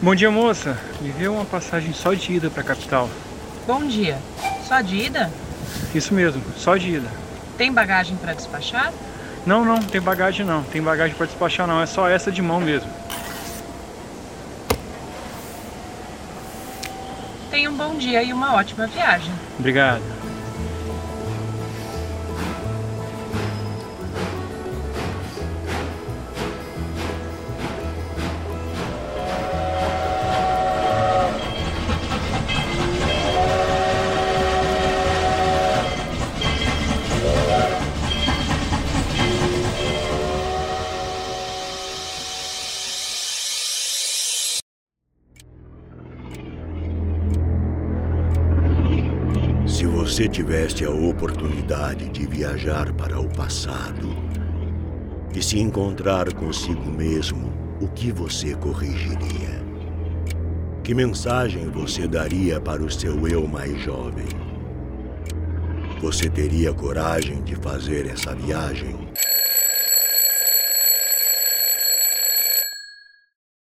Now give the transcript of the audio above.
Bom dia, moça. Me vê uma passagem só de ida para a capital. Bom dia. Só de ida? Isso mesmo, só de ida. Tem bagagem para despachar? Não, não, tem bagagem não. Tem bagagem para despachar não, é só essa de mão mesmo. Tenha um bom dia e uma ótima viagem. Obrigado. Se você tivesse a oportunidade de viajar para o passado e se encontrar consigo mesmo, o que você corrigiria? Que mensagem você daria para o seu eu mais jovem? Você teria coragem de fazer essa viagem?